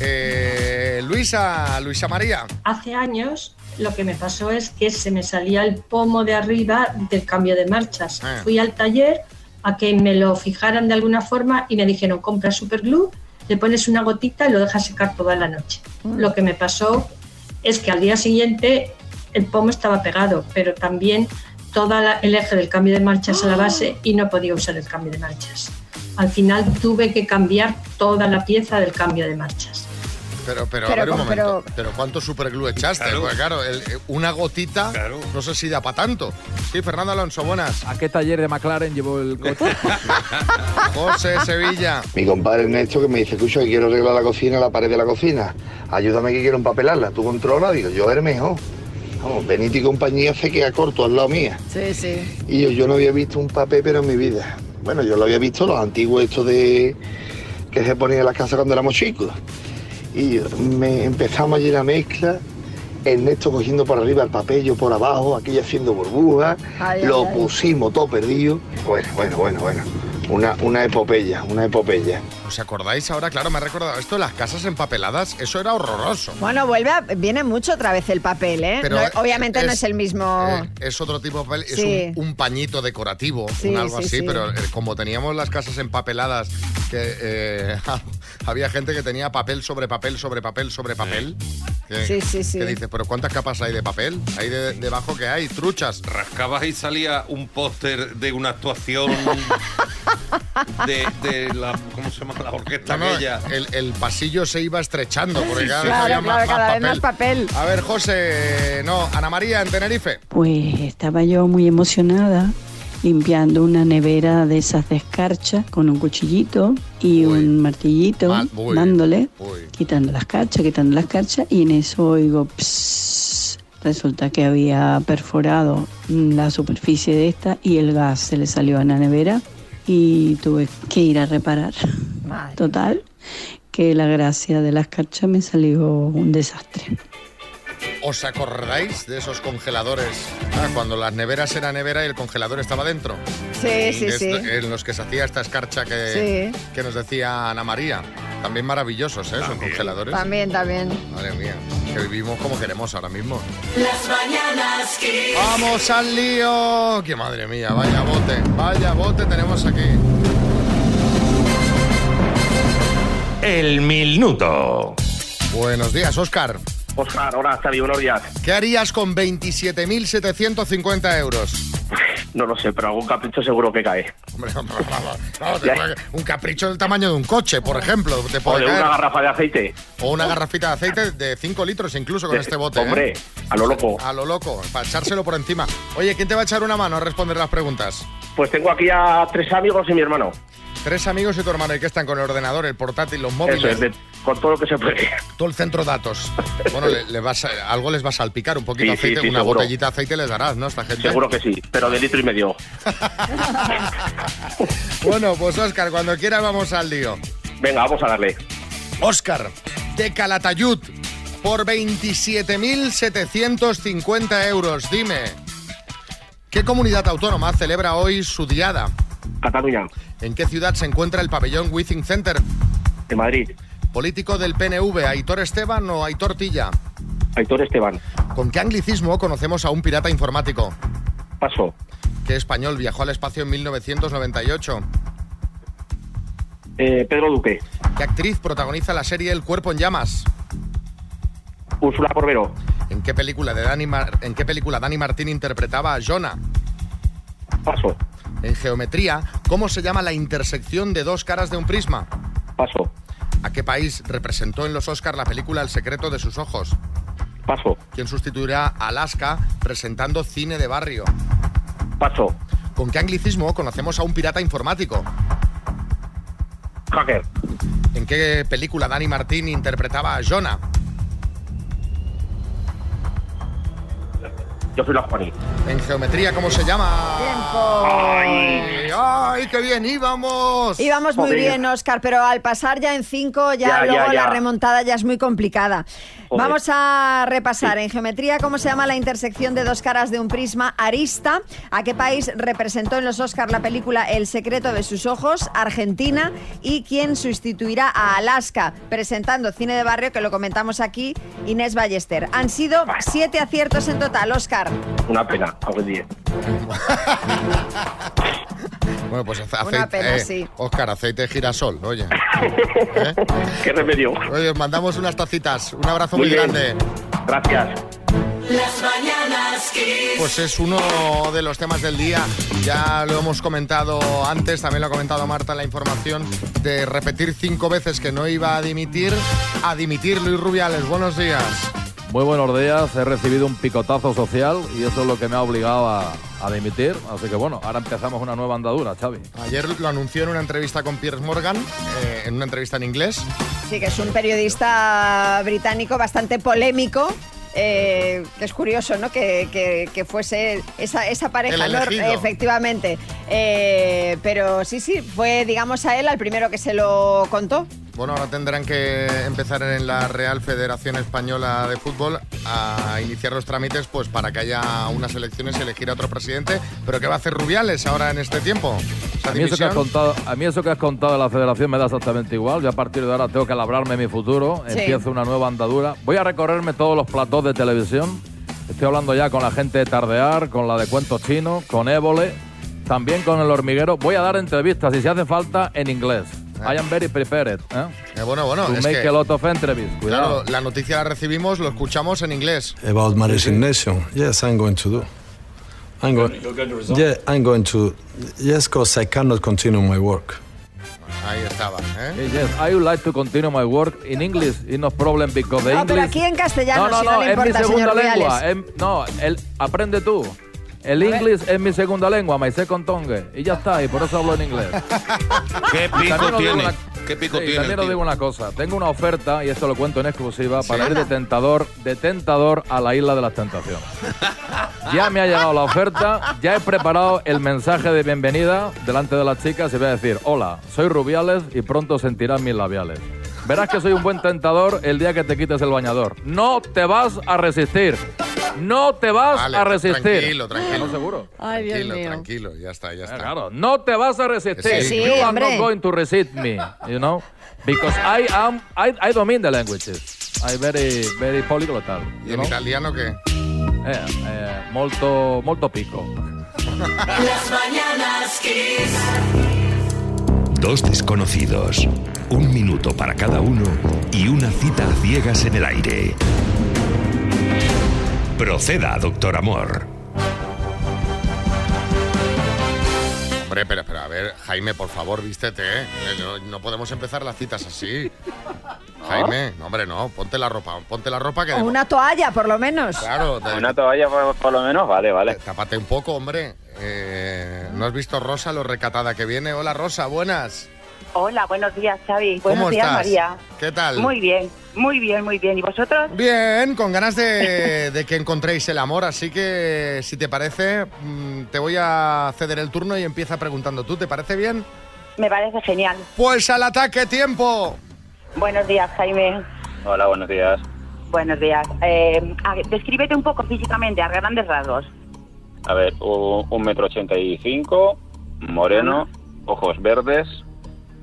Eh, Luisa, Luisa María. Hace años lo que me pasó es que se me salía el pomo de arriba del cambio de marchas. Ah. Fui al taller a que me lo fijaran de alguna forma y me dijeron, compra superglue, le pones una gotita y lo dejas secar toda la noche. Lo que me pasó es que al día siguiente el pomo estaba pegado, pero también todo el eje del cambio de marchas a la base y no podía usar el cambio de marchas. Al final tuve que cambiar toda la pieza del cambio de marchas. Pero, pero, Pero a ver un momento. Pero, ¿cuánto superglue echaste? Porque claro, el- eh, una gotita, no sé si da para tanto. Sí, Fernando Alonso, buenas. ¿A qué taller de McLaren llevó el coche? [LAUGHS] José Sevilla. Mi compadre Ernesto que me dice, escucha, que quiero arreglar la cocina, la pared de la cocina. Ayúdame que quiero empapelarla. ¿Tú controlas? Digo, yo eres mejor. Vamos, Benito y compañía se queda corto al lado mía. Sí, sí. Y yo, yo no había visto un papel, pero en mi vida. Bueno, yo lo había visto, los antiguos estos de que se ponían en las casas cuando éramos chicos. Y me empezamos allí la mezcla, Ernesto cogiendo por arriba el papel, yo por abajo, aquello haciendo burbujas, lo ay. pusimos todo perdido. Bueno, bueno, bueno, bueno. Una, una epopeya, una epopeya. ¿Os acordáis ahora? Claro, me ha recordado esto, las casas empapeladas, eso era horroroso. Bueno, vuelve a- viene mucho otra vez el papel, ¿eh? Pero, No- obviamente no es- el mismo. Eh, es otro tipo de papel, es un, un pañito decorativo, Sí, un algo sí, así, sí. pero eh, como teníamos las casas empapeladas, que eh, [LAUGHS] había gente que tenía papel sobre papel sobre papel sobre papel. Que, Sí, sí, sí. que dices, pero ¿cuántas capas hay de papel? Hay de, debajo que hay, truchas. Rascabas y salía un póster de una actuación [LAUGHS] de, de la. ¿Cómo se llama la orquesta No, no, aquella? el, el pasillo se iba estrechando porque Sí, cada vez había Claro, más, claro, cada vez más papel. A ver, José, no, Ana María en Tenerife. Pues estaba yo muy emocionada limpiando una nevera de esas de escarcha con un cuchillito y un martillito, Mal, uy, dándole, uy. quitando la escarcha, quitando la escarcha y en eso oigo pss, resulta que había perforado la superficie de esta y el gas se le salió a la nevera y tuve que ir a reparar. Total, que la gracia de la escarcha me salió un desastre. ¿Os acordáis de esos congeladores? Ah, cuando las neveras era nevera y el congelador estaba dentro. Sí, sí, Es- sí. En los que se hacía esta escarcha que, Sí. que nos decía Ana María. También maravillosos, ¿eh? Esos congeladores. También, también. Madre mía, que vivimos como queremos ahora mismo. Las mañanas Kiss. ¡Vamos al lío! ¡Que madre mía! Vaya bote, vaya bote tenemos aquí. El minuto. Buenos días, Oscar. Oscar, hola, Xavi, buenos días. ¿Qué harías con 27.750 euros? No lo sé, pero algún capricho seguro que cae. Hombre, te puede- un capricho del tamaño de un coche, por ejemplo. Te O de una garrafa de aceite. O una garrafita de aceite de 5 litros incluso con De- este bote. ¿eh? hombre, a lo loco. A lo loco, para echárselo por encima. Oye, ¿quién te va a echar una mano a responder las preguntas? Pues tengo aquí a tres amigos y mi hermano. Tres amigos y tu hermano, ¿y qué están con el ordenador, el portátil, los Eso móviles? es, de- con todo lo que se puede. Todo el centro de datos. Bueno, le, le vas a- algo les va a salpicar, un poquito Sí, de aceite, sí, sí, una seguro. botellita de aceite les darás, ¿no? Esta gente. Seguro que sí, pero de litro y medio. [LAUGHS] Bueno, pues Oscar, cuando quieras vamos al lío. Venga, vamos a darle. Oscar, de Calatayud, por 27.750 euros. Dime, ¿qué comunidad autónoma celebra hoy su diada? Cataluña. ¿En qué ciudad se encuentra el pabellón Withing Center? En Madrid. ¿Político del PNV, Aitor Esteban o Aitor Tilla? Aitor Esteban. ¿Con qué anglicismo conocemos a un pirata informático? Paso. ¿Qué español viajó al espacio en 1998? Eh, Pedro Duque. ¿Qué actriz protagoniza la serie El cuerpo en llamas? Úrsula Corbero. ¿En qué película, de Dani Mar- ¿En qué película Dani Martín interpretaba a Jonah? Paso. En geometría, ¿cómo se llama la intersección de dos caras de un prisma? Paso. ¿A qué país representó en los Oscars la película El secreto de sus ojos? Paso. ¿Quién sustituirá a Alaska presentando cine de barrio? Paso. ¿Con qué anglicismo conocemos a un pirata informático? Hacker. ¿En qué película Dani Martín interpretaba a Jonah? Yo soy la Juaní. En geometría, ¿cómo se llama? ¡Tiempo! ¡Ay, ay, qué bien íbamos! Íbamos muy bien, Oscar, pero al pasar ya en cinco, ya, Ya, luego ya, la remontada ya es muy complicada. Joder. Vamos a repasar en geometría cómo se llama la intersección de dos caras de un prisma arista, a qué país representó en los Oscars la película El secreto de sus ojos, Argentina, y quién sustituirá a Alaska presentando cine de barrio, que lo comentamos aquí, Inés Ballester. Han sido siete aciertos en total, Oscar. Una pena, algún día. [LAUGHS] Bueno, pues Una aceite, pena, eh, sí. Oscar, aceite de girasol, oye. [LAUGHS] ¿Eh? ¿Qué remedio? Oye, os mandamos unas tacitas. Un abrazo Muy grande. Gracias. Las mañanas Kiss. Pues es uno de los temas del día. Ya lo hemos comentado antes, también lo ha comentado Marta en la información de repetir cinco veces que no iba a dimitir. A dimitir, Luis Rubiales. Buenos días. Muy buenos días, he recibido un picotazo social y eso es lo que me ha obligado a, a dimitir. Así que bueno, ahora empezamos una nueva andadura, Xavi. Ayer lo anunció en una entrevista con Piers Morgan, eh, en una entrevista en inglés. Sí, que es un periodista británico bastante polémico. Eh, es curioso, ¿no? Que, que- que fuese esa, esa pareja, ¿no? Efectivamente. Eh, pero sí, sí, fue, digamos, a él al primero que se lo contó. Bueno, ahora tendrán que empezar en la Real Federación Española de Fútbol a iniciar los trámites pues para que haya unas elecciones y elegir a otro presidente. Pero ¿qué va a hacer Rubiales ahora en este tiempo? ¿Esa A mí, eso que has contado, a mí eso que has contado de la federación me da exactamente igual. Yo a partir de ahora tengo que labrarme mi futuro, Sí. empiezo una nueva andadura. Voy a recorrerme todos los platós de televisión. Estoy hablando ya con la gente de Tardear, con la de Cuentos Chinos, con Évole, también con El Hormiguero. Voy a dar entrevistas, si se hace falta, en inglés. I am very prepared. ¿eh? Eh, bueno, bueno, to es make que- a lot of. Cuidado. Claro, la noticia la recibimos, lo escuchamos en inglés. About my resignation, yes, I'm going to do. I'm going. You're going to resign? Yeah, I'm going to. Yes, because I cannot continue my work. Ahí estaba, ¿eh? Yes, I would like to continue my work in English. It's no problem because the No, pero English... aquí en castellano, no, no, si no, no, le es mi importa, segunda lengua. Rubiales. es- no, el, aprende tú. El inglés es mi segunda lengua, my second tongue. Y ya está, y por eso hablo en inglés. [LAUGHS] ¿Qué pico tiene? ¿Qué pico Sí, tiene? También os digo una cosa. Tengo una oferta, y esto lo cuento en exclusiva, para ir de tentador, de tentador a la isla de las tentaciones. Ya me ha llegado la oferta, ya he preparado el mensaje de bienvenida delante de las chicas y voy a decir, hola, soy Rubiales y pronto sentirás mis labiales. Verás que soy un buen tentador el día que te quites el bañador. No te vas a resistir. No te vas Vale, a resistir. Tranquilo, tranquilo. No, seguro. Ay, Dios tranquilo, mío. tranquilo, ya está, ya está. Claro, no te vas a resistir. Sí, sí, you are not going to resist me, you know, because I am, I, I domine the languages. I very, very polyglottal. ¿Y en know? italiano qué? Eh, eh, molto, molto pico. Las mañanas Kiss. Dos desconocidos, un minuto para cada uno y una cita a ciegas en el aire. Proceda, doctor Amor. Hombre, pero, pero a ver, Jaime, por favor, vístete, ¿eh? No, no podemos empezar las citas así. Jaime, no, hombre, no, ponte la ropa, ponte la ropa que... O una toalla, por lo menos. Claro, te- Una toalla por, por lo menos, vale, vale. tápate un poco, hombre. Eh, ¿No has visto Rosa lo recatada que viene? Hola, Rosa, buenas. Hola, buenos días, Xavi. ¿Cómo Buenos días, estás? María. ¿Qué tal? Muy bien, muy bien, muy bien. ¿Y vosotros? Bien, con ganas de, [LAUGHS] de que encontréis el amor, así que si te parece, mm, te voy a ceder el turno y empieza preguntando tú, ¿te parece bien? Me parece genial. Pues al ataque, tiempo. Buenos días, Jaime. Hola, buenos días. Buenos días. Eh, a- descríbete un poco físicamente, a grandes rasgos. A ver, un metro ochenta y cinco, moreno, ojos verdes,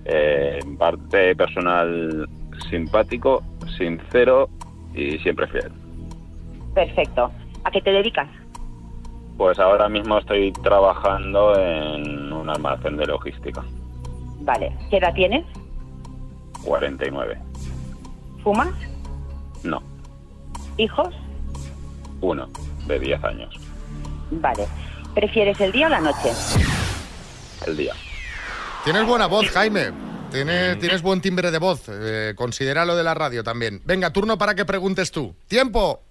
eh, parte personal simpático, sincero y siempre fiel. Perfecto. ¿A qué te dedicas? Pues ahora mismo estoy trabajando en un almacén de logística, Vale. ¿Qué edad tienes? 49. ¿Fumas? No, ¿Hijos? uno, de 10 años, Vale. ¿Prefieres el día o la noche? el día. Tienes buena voz, Jaime. Tienes, tienes buen timbre de voz. Eh, considéralo de la radio también. Venga, turno para que preguntes tú. ¡Tiempo!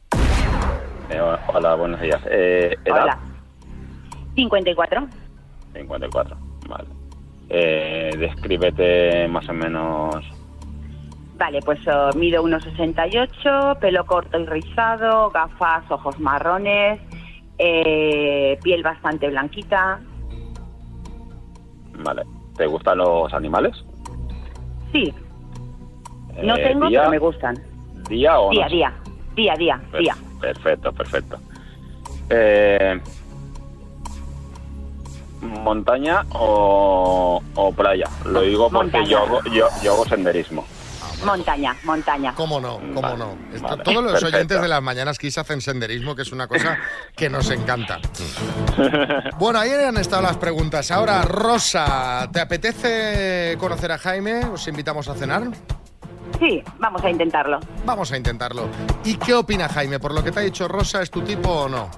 Eh, hola, buenos días. Eh, ¿Edad? Hola. 54. 54. Vale. Eh, descríbete más o menos. Vale, pues oh, mido 1,68, pelo corto y rizado, gafas, ojos marrones, eh, piel bastante blanquita. Vale. ¿Te gustan los animales? Sí, no Eh, tengo, día, pero me gustan. ¿Día o Día, noche? día, día, día, Per- día. Perfecto, perfecto. Eh, ¿Montaña o, o playa? Lo digo porque yo hago, yo, yo hago senderismo. Montaña, montaña. ¿Cómo no? ¿Cómo Vale, no? Vale, todos los perfecto. oyentes de las mañanas Kiss hacen senderismo, que es una cosa que nos encanta. [LAUGHS] Bueno, ahí han estado las preguntas. Ahora, Rosa, ¿te apetece conocer a Jaime? ¿Os invitamos a cenar? Sí, vamos a intentarlo. Vamos a intentarlo. ¿Y qué opina Jaime? ¿Por lo que te ha dicho Rosa, es tu tipo o no?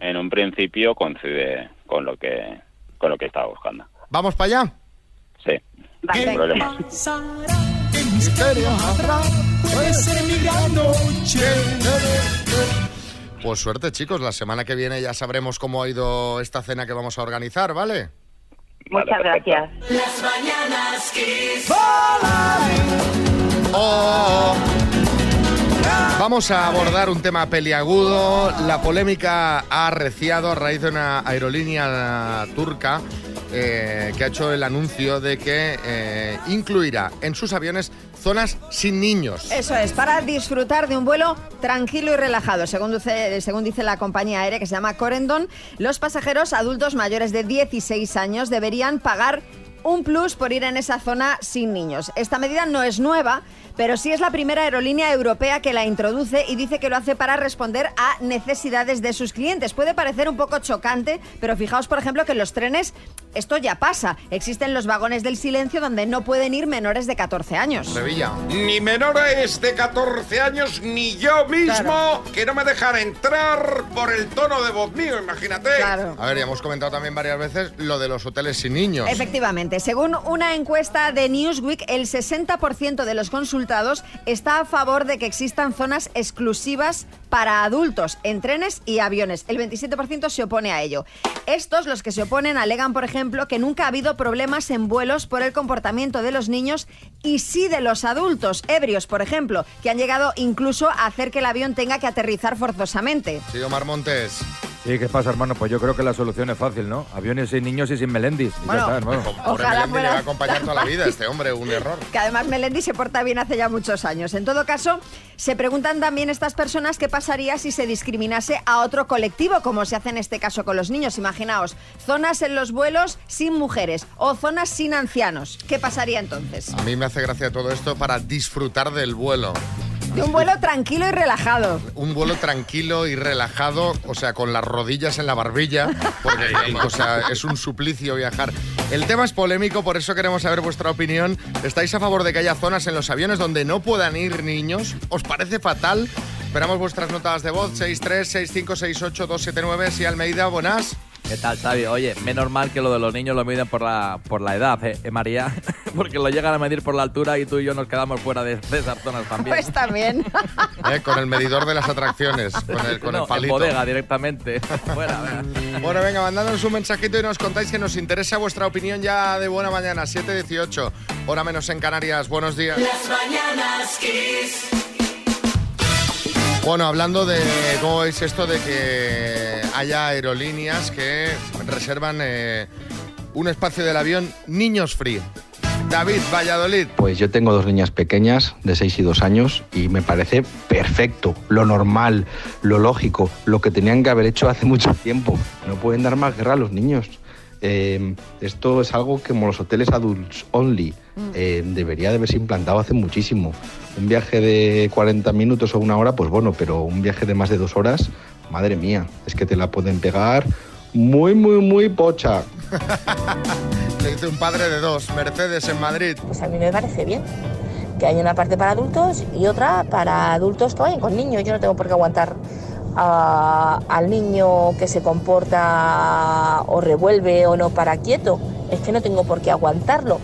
En un principio coincide con lo que con lo que estaba buscando. ¿Vamos para allá? Sí, sin problema. ¿Qué misterio habrá? Puede ser mi gran noche. Pues suerte, chicos. La semana que viene ya sabremos cómo ha ido esta cena que vamos a organizar, ¿vale? Muchas gracias. Las mañanas Kiss. Oh. Vamos a abordar un tema peliagudo. La polémica ha arreciado a raíz de una aerolínea turca eh, que ha hecho el anuncio de que eh, incluirá en sus aviones zonas sin niños. Eso es, para disfrutar de un vuelo tranquilo y relajado. Según dice, según dice la compañía aérea que se llama Corendon, los pasajeros adultos mayores de 16 años deberían pagar un plus por ir en esa zona sin niños. Esta medida no es nueva, pero sí es la primera aerolínea europea que la introduce y dice que lo hace para responder a necesidades de sus clientes. Puede parecer un poco chocante, pero fijaos, por ejemplo, que en los trenes esto ya pasa. Existen los vagones del silencio donde no pueden ir menores de 14 años. Sevilla. Ni menores de 14 años, ni yo mismo, que no me dejan entrar por el tono de voz mío, imagínate. A ver, ya hemos comentado también varias veces lo de los hoteles sin niños. Efectivamente, según una encuesta de Newsweek, el 60% de los está a favor de que existan zonas exclusivas para adultos en trenes y aviones. El 27% se opone a ello. Estos, los que se oponen, alegan, por ejemplo, que nunca ha habido problemas en vuelos por el comportamiento de los niños y sí de los adultos, ebrios, por ejemplo, que han llegado incluso a hacer que el avión tenga que aterrizar forzosamente. Sí, Omar Montes. Sí, ¿qué pasa, hermano? Pues yo creo que la solución es fácil, ¿no? Aviones sin niños y sin Melendis. Y Bueno, ya está, hermano. Pobre Ojalá Melendi, fuera- le va a acompañar toda la vida este hombre, un error. que además Melendi se porta bien hace ya muchos años. En todo caso, se preguntan también estas personas qué pasaría si se discriminase a otro colectivo, como se hace en este caso con los niños. Imaginaos, zonas en los vuelos sin mujeres o zonas sin ancianos. ¿Qué pasaría entonces? A mí me hace gracia todo esto para disfrutar del vuelo. De un vuelo tranquilo y relajado. Un vuelo tranquilo y relajado, o sea, con las rodillas en la barbilla, porque [LAUGHS] o sea, es un suplicio viajar. El tema es polémico, por eso queremos saber vuestra opinión. ¿Estáis a favor de que haya zonas en los aviones donde no puedan ir niños? ¿Os parece fatal? Esperamos vuestras notas de voz, 636568279. Sí, Almeida, buenas. ¿Qué tal, Xavi? Oye, menos mal que lo de los niños lo miden por la, por la edad, ¿eh, ¿Eh, María? [LAUGHS] Porque lo llegan a medir por la altura y tú y yo nos quedamos fuera de, de esas zonas también. Pues también. [LAUGHS] Eh, con el medidor de las atracciones, con el, con No, el en palito. bodega directamente. [LAUGHS] fuera, venga. Bueno, venga, mandadnos un mensajito y nos contáis que nos interesa vuestra opinión ya de buena mañana, 7.18, hora menos en Canarias. Buenos días. Las mañanas Kiss. Bueno, hablando de cómo veis esto de que haya aerolíneas que reservan eh, un espacio del avión niños free. David, Valladolid. Pues yo tengo dos niñas pequeñas de 6 y 2 años y me parece perfecto, lo normal, lo lógico, lo que tenían que haber hecho hace mucho tiempo. No pueden dar más guerra a los niños. Eh, esto es algo que como los hoteles adults only eh, debería de haberse implantado hace muchísimo. Un viaje de 40 minutos o una hora, pues bueno, pero un viaje de más de dos horas, madre mía, es que te la pueden pegar muy, muy, muy pocha. [LAUGHS] Le dice un padre de dos, Mercedes en Madrid. Pues a mí me parece bien que haya una parte para adultos y otra para adultos que vayan con niños. Yo no tengo por qué aguantar a- al niño que se comporta o revuelve o no para quieto. Es que no tengo por qué aguantarlo.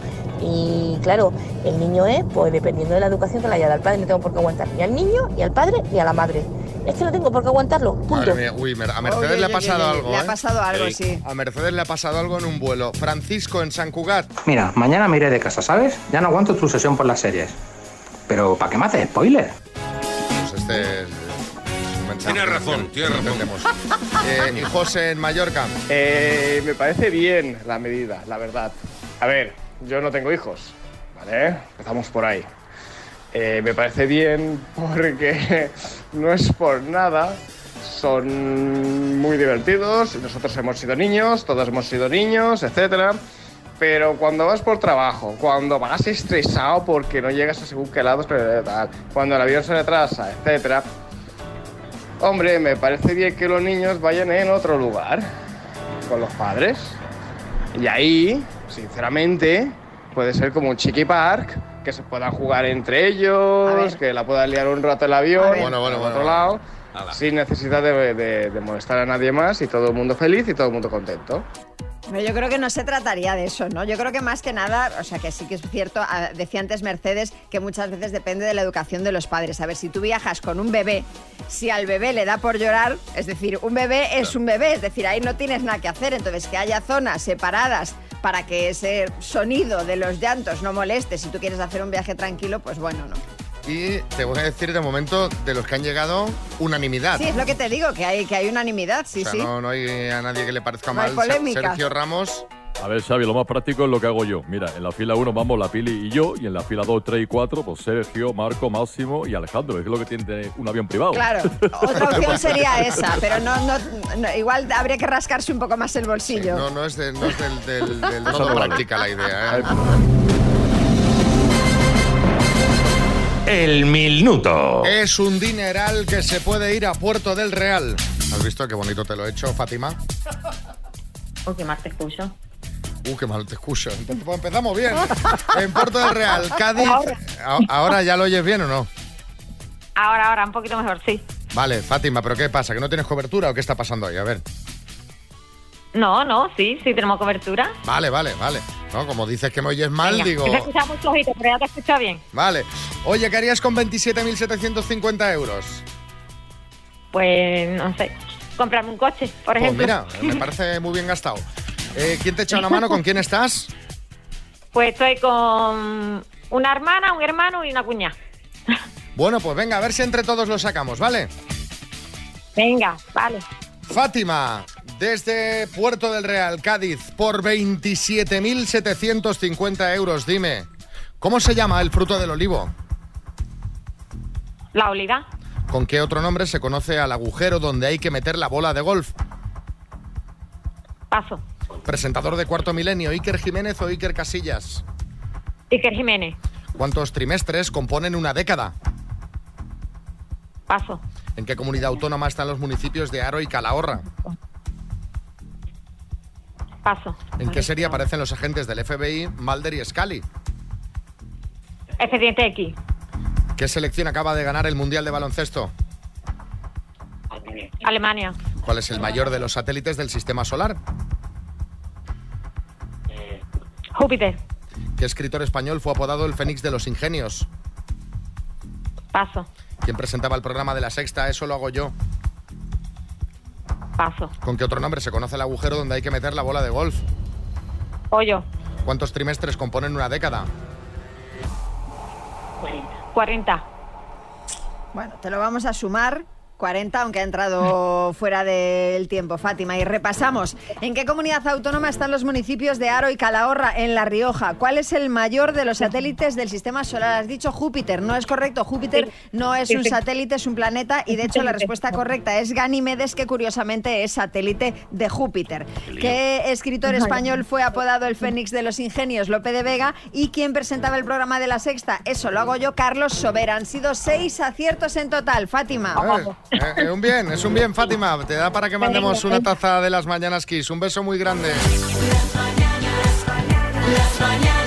Y claro, el niño es, pues dependiendo de la educación que le haya dado al padre, no tengo por qué aguantar ni al niño, ni al padre, ni a la madre. Es que no tengo por qué aguantarlo. Punto. Madre mía, uy, Mer- a Mercedes Oye, le ha pasado oye, algo. le ha ¿eh? pasado algo, sí. A Mercedes le ha pasado algo en un vuelo. Francisco en San Cugat. Mira, mañana me iré de casa, ¿sabes? Ya no aguanto tu sesión por las series. Pero, ¿para qué me haces spoiler? Pues este es. Tienes razón, tienes razón. Eh, y José en Mallorca. Eh, me parece bien la medida, la verdad. A ver, yo no tengo hijos, ¿vale? Empezamos por ahí. Eh, me parece bien porque [LAUGHS] no es por nada, son muy divertidos, nosotros hemos sido niños, todos hemos sido niños, etcétera. Pero cuando vas por trabajo, cuando vas estresado porque no llegas a según qué pero tal, cuando el avión se retrasa, etcétera, Hombre, me parece bien que los niños vayan en otro lugar con los padres. Y ahí, sinceramente, puede ser como un chiqui park, que se puedan jugar entre ellos, que la puedan liar un rato el avión. Bueno, bueno, al bueno, otro bueno. lado, sin necesidad de, de- de molestar a nadie más y todo el mundo feliz y todo el mundo contento. Pero yo creo que no se trataría de eso, ¿no? Yo creo que más que nada, o sea, que sí que es cierto, ah, decía antes Mercedes, que muchas veces depende de la educación de los padres. A ver, si tú viajas con un bebé, si al bebé le da por llorar, es decir, un bebé es un bebé, es decir, ahí no tienes nada que hacer. Entonces, que haya zonas separadas para que ese sonido de los llantos no moleste si tú quieres hacer un viaje tranquilo, pues bueno, ¿no? Y te voy a decir de momento, de los que han llegado, unanimidad. Sí, es lo que te digo, que hay, que hay unanimidad, sí, o sea, sí. no, no hay a nadie que le parezca No hay mal. polémica. Sergio Ramos. A ver, Xavi, lo más práctico es lo que hago yo. Mira, en la fila 1 vamos la Pili y yo, y en la fila 2, 3 y 4, pues Sergio, Marco, Máximo y Alejandro. Es lo que tiene un avión privado. Claro, [LAUGHS] otra opción sería esa, pero no, no, no, igual habría que rascarse un poco más el bolsillo. No, no es, de- no es del, del, del todo [LAUGHS] no vale. práctica la idea. ¿eh? El minuto. Es un dineral que se puede ir a Puerto del Real. ¿Has visto qué bonito te lo he hecho, Fátima? [LAUGHS] Oh, qué mal te escucho. Uh, qué mal te escucho. Empe- pues empezamos bien. En Puerto del Real, Cádiz. ¿Ahora ya lo oyes bien o no? Ahora, ahora, un poquito mejor, sí. Vale, Fátima, ¿pero qué pasa? ¿Que no tienes cobertura o qué está pasando ahí? A ver. No, no, sí, sí tenemos cobertura. Vale, vale, vale. No, como dices que me oyes mal, Venga, digo. Se escucha muy flojito, pero ya te escucha bien. Vale. Oye, ¿qué harías con 27.750 euros? Pues, no sé, comprarme un coche, por Pues ejemplo. mira, [LAUGHS] me parece muy bien gastado. Eh, ¿Quién te echa una mano? ¿Con quién estás? Pues estoy con una hermana, un hermano y una cuñada. Bueno, pues venga, a ver si entre todos lo sacamos, ¿vale? Venga, vale. Fátima, desde Puerto del Real, Cádiz, por 27.750 euros, dime, ¿cómo se llama el fruto del olivo? La oliva, ¿Con qué otro nombre se conoce al agujero donde hay que meter la bola de golf? paso. Presentador de Cuarto Milenio, Iker Jiménez o Iker Casillas. Iker Jiménez, ¿Cuántos trimestres componen una década? paso. ¿En qué comunidad autónoma están los municipios de Aro y Calahorra? Paso. ¿En qué serie aparecen los agentes del FBI, Mulder y Scully? Expediente X, ¿Qué selección acaba de ganar el Mundial de Baloncesto? Alemania, ¿Cuál es el mayor de los satélites del sistema solar? Júpiter, ¿Qué escritor español fue apodado el Fénix de los Ingenios? paso. ¿Quién presentaba el programa de la Sexta? Eso lo hago yo. Paso. ¿Con qué otro nombre se conoce el agujero donde hay que meter la bola de golf? Hoyo, ¿Cuántos trimestres componen una década? 40. Bueno, te lo vamos a sumar. 40, aunque ha entrado fuera del tiempo, Fátima. Y repasamos. ¿En qué comunidad autónoma están los municipios de Aro y Calahorra, en La Rioja? ¿Cuál es el mayor de los satélites del sistema solar? Has dicho Júpiter. No es correcto. Júpiter no es un satélite, es un planeta. Y de hecho, la respuesta correcta es Ganímedes, que curiosamente es satélite de Júpiter. ¿Qué escritor español fue apodado el Fénix de los Ingenios? Lope de Vega. ¿Y quién presentaba el programa de la Sexta? Eso lo hago yo, Carlos Sobera. Han sido seis aciertos en total, Fátima. Eh, eh, un bien, es un bien, Fátima. Te da para que mandemos una taza de las Mañanas Kiss. Un beso muy grande. Las mañanas